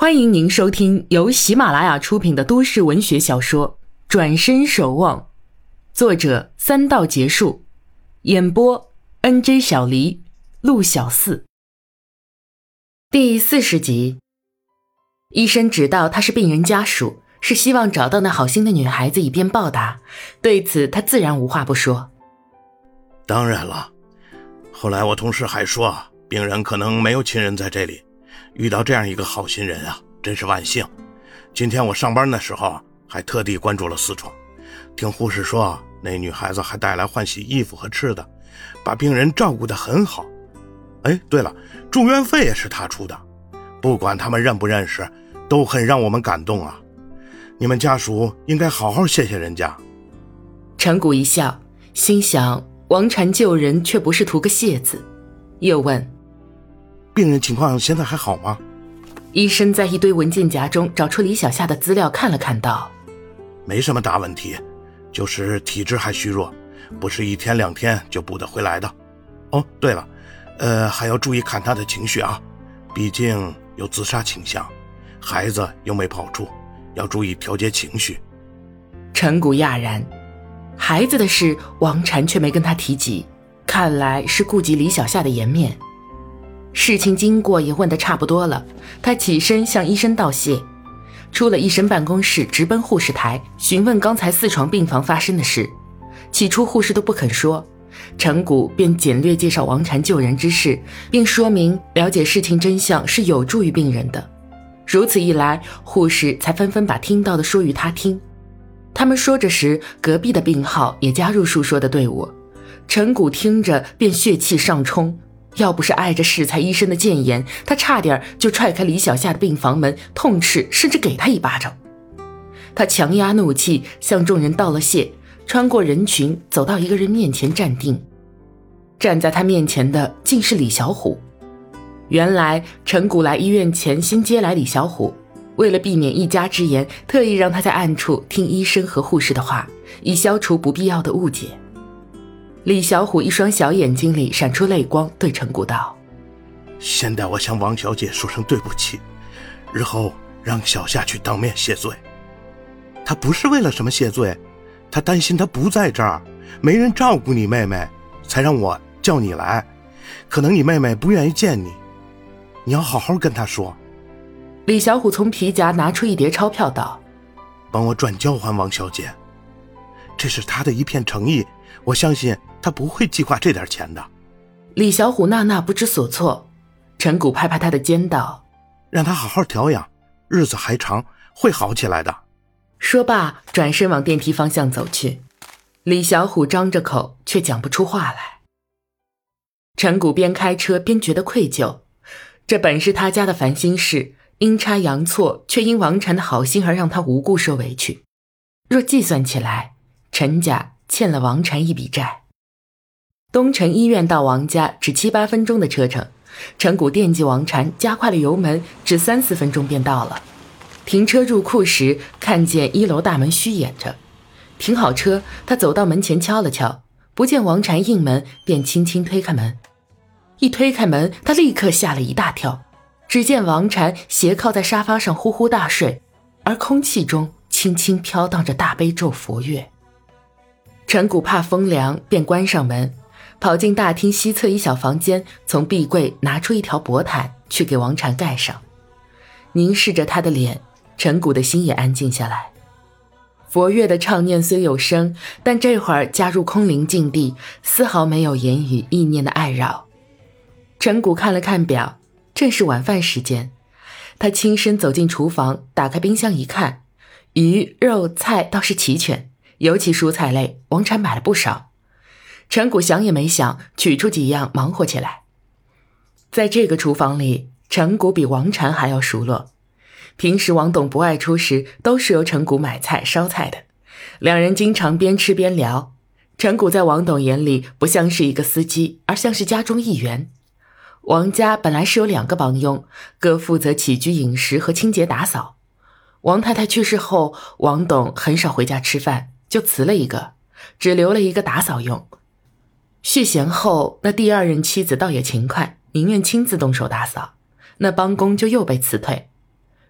欢迎您收听由喜马拉雅出品的都市文学小说《转身守望》，作者三道结束，演播 N J 小黎、陆小四。第四十集，医生知道他是病人家属，是希望找到那好心的女孩子以便报答，对此他自然无话不说。当然了，后来我同事还说，病人可能没有亲人在这里。遇到这样一个好心人啊，真是万幸。今天我上班的时候还特地关注了四床，听护士说，那女孩子还带来换洗衣服和吃的，把病人照顾得很好。哎，对了，住院费也是她出的。不管他们认不认识，都很让我们感动啊。你们家属应该好好谢谢人家。陈谷一笑，心想王禅救人却不是图个谢字，又问。病人情况现在还好吗？医生在一堆文件夹中找出李小夏的资料，看了看，道：“没什么大问题，就是体质还虚弱，不是一天两天就补得回来的。哦，对了，呃，还要注意看他的情绪啊，毕竟有自杀倾向，孩子又没跑出，要注意调节情绪。”陈谷讶然，孩子的事，王禅却没跟他提及，看来是顾及李小夏的颜面。事情经过也问得差不多了，他起身向医生道谢，出了医生办公室，直奔护士台询问刚才四床病房发生的事。起初护士都不肯说，陈谷便简略介绍王禅救人之事，并说明了解事情真相是有助于病人的。如此一来，护士才纷纷把听到的说与他听。他们说着时，隔壁的病号也加入述说的队伍。陈谷听着便血气上冲。要不是碍着适才医生的谏言，他差点就踹开李小夏的病房门，痛斥甚至给他一巴掌。他强压怒气，向众人道了谢，穿过人群，走到一个人面前站定。站在他面前的竟是李小虎。原来陈谷来医院前先接来李小虎，为了避免一家之言，特意让他在暗处听医生和护士的话，以消除不必要的误解。李小虎一双小眼睛里闪出泪光，对陈谷道：“先代我向王小姐说声对不起，日后让小夏去当面谢罪。他不是为了什么谢罪，他担心他不在这儿，没人照顾你妹妹，才让我叫你来。可能你妹妹不愿意见你，你要好好跟她说。”李小虎从皮夹拿出一叠钞票，道：“帮我转交还王小姐，这是他的一片诚意，我相信。”他不会计划这点钱的。李小虎娜娜不知所措，陈谷拍拍他的肩道：“让他好好调养，日子还长，会好起来的。”说罢，转身往电梯方向走去。李小虎张着口，却讲不出话来。陈谷边开车边觉得愧疚，这本是他家的烦心事，阴差阳错，却因王禅的好心而让他无故受委屈。若计算起来，陈家欠了王禅一笔债。东城医院到王家只七八分钟的车程，陈谷惦记王禅，加快了油门，只三四分钟便到了。停车入库时，看见一楼大门虚掩着，停好车，他走到门前敲了敲，不见王禅应门，便轻轻推开门。一推开门，他立刻吓了一大跳，只见王禅斜靠在沙发上呼呼大睡，而空气中轻轻飘荡着大悲咒佛乐。陈谷怕风凉，便关上门。跑进大厅西侧一小房间，从壁柜拿出一条薄毯，去给王禅盖上。凝视着他的脸，陈谷的心也安静下来。佛乐的唱念虽有声，但这会儿加入空灵境地，丝毫没有言语意念的碍扰。陈谷看了看表，正是晚饭时间。他轻身走进厨房，打开冰箱一看，鱼肉菜倒是齐全，尤其蔬菜类，王禅买了不少。陈谷想也没想，取出几样忙活起来。在这个厨房里，陈谷比王禅还要熟络。平时王董不外出时，都是由陈谷买菜烧菜的。两人经常边吃边聊。陈谷在王董眼里不像是一个司机，而像是家中一员。王家本来是有两个帮佣，各负责起居饮食和清洁打扫。王太太去世后，王董很少回家吃饭，就辞了一个，只留了一个打扫用。续弦后，那第二任妻子倒也勤快，宁愿亲自动手打扫，那帮工就又被辞退。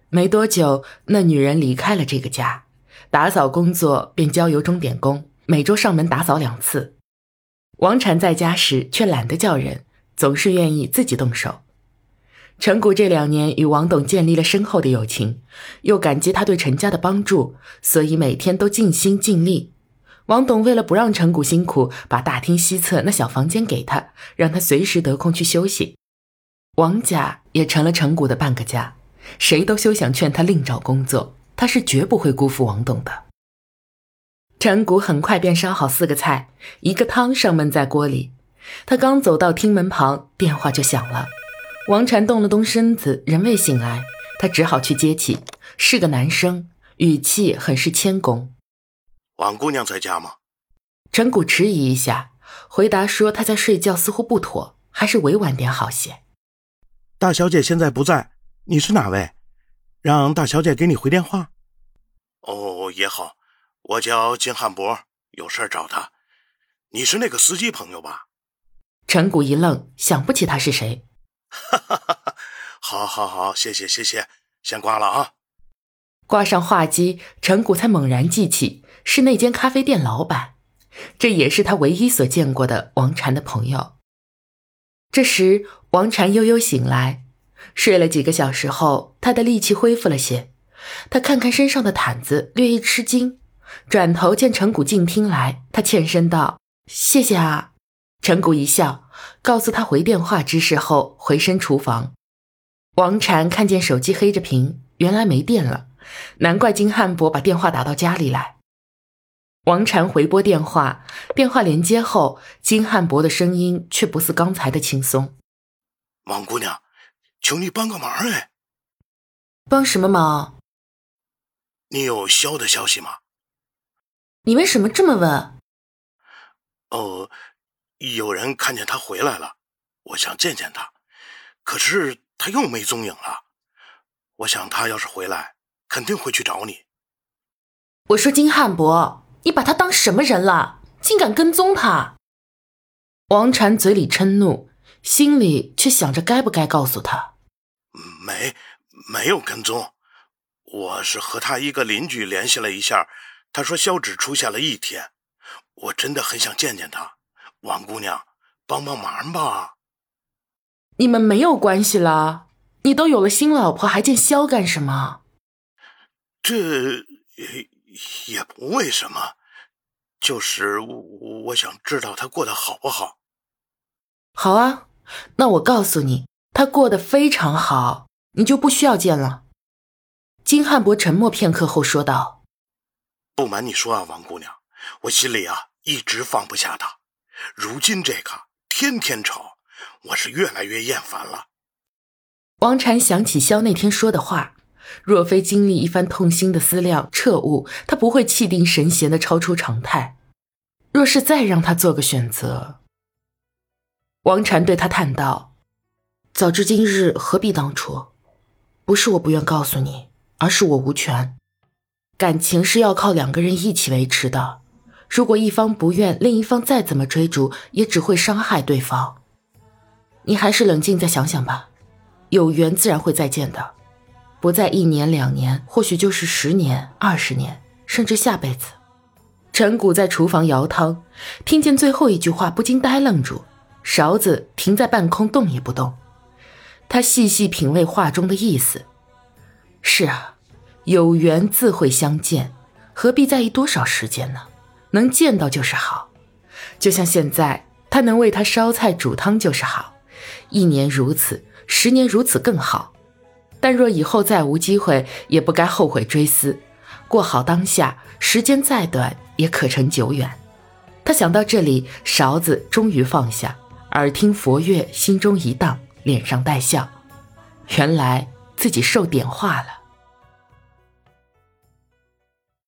没多久，那女人离开了这个家，打扫工作便交由钟点工，每周上门打扫两次。王禅在家时却懒得叫人，总是愿意自己动手。陈谷这两年与王董建立了深厚的友情，又感激他对陈家的帮助，所以每天都尽心尽力。王董为了不让陈谷辛苦，把大厅西侧那小房间给他，让他随时得空去休息。王家也成了陈谷的半个家，谁都休想劝他另找工作，他是绝不会辜负王董的。陈谷很快便烧好四个菜，一个汤上焖在锅里。他刚走到厅门旁，电话就响了。王禅动了动身子，仍未醒来，他只好去接起。是个男生，语气很是谦恭：“王姑娘在家吗？”陈谷迟疑一下，回答说：“她在睡觉，似乎不妥，还是委婉点好些。”大小姐现在不在，你是哪位？让大小姐给你回电话。哦，也好，我叫金汉博，有事找他。你是那个司机朋友吧？陈谷一愣，想不起他是谁。哈哈哈哈好，好，好，谢谢，谢谢，先挂了啊。挂上话机，陈谷才猛然记起是那间咖啡店老板，这也是他唯一所见过的王禅的朋友。这时，王禅悠悠醒来，睡了几个小时后，他的力气恢复了些。他看看身上的毯子，略一吃惊，转头见陈谷进厅来，他欠身道：“谢谢啊。”陈谷一笑。告诉他回电话之事后，回身厨房。王禅看见手机黑着屏，原来没电了，难怪金汉博把电话打到家里来。王禅回拨电话，电话连接后，金汉博的声音却不似刚才的轻松。王姑娘，求你帮个忙哎！帮什么忙？你有肖的消息吗？你为什么这么问？哦。有人看见他回来了，我想见见他，可是他又没踪影了。我想他要是回来，肯定会去找你。我说金汉博，你把他当什么人了？竟敢跟踪他！王禅嘴里嗔怒，心里却想着该不该告诉他。没，没有跟踪，我是和他一个邻居联系了一下，他说肖只出现了一天，我真的很想见见他。王姑娘，帮帮忙吧！你们没有关系了，你都有了新老婆，还见肖干什么？这也不为什么，就是我想知道他过得好不好。好啊，那我告诉你，他过得非常好，你就不需要见了。金汉博沉默片刻后说道：“不瞒你说啊，王姑娘，我心里啊一直放不下他。”如今这个天天吵，我是越来越厌烦了。王禅想起肖那天说的话，若非经历一番痛心的思量彻悟，他不会气定神闲的超出常态。若是再让他做个选择，王禅对他叹道：“早知今日，何必当初？不是我不愿告诉你，而是我无权。感情是要靠两个人一起维持的。”如果一方不愿，另一方再怎么追逐，也只会伤害对方。你还是冷静再想想吧。有缘自然会再见的，不在一年两年，或许就是十年、二十年，甚至下辈子。陈谷在厨房舀汤，听见最后一句话，不禁呆愣住，勺子停在半空，动也不动。他细细品味话中的意思。是啊，有缘自会相见，何必在意多少时间呢？能见到就是好，就像现在他能为他烧菜煮汤就是好，一年如此，十年如此更好。但若以后再无机会，也不该后悔追思，过好当下，时间再短也可成久远。他想到这里，勺子终于放下，耳听佛乐，心中一荡，脸上带笑，原来自己受点化了。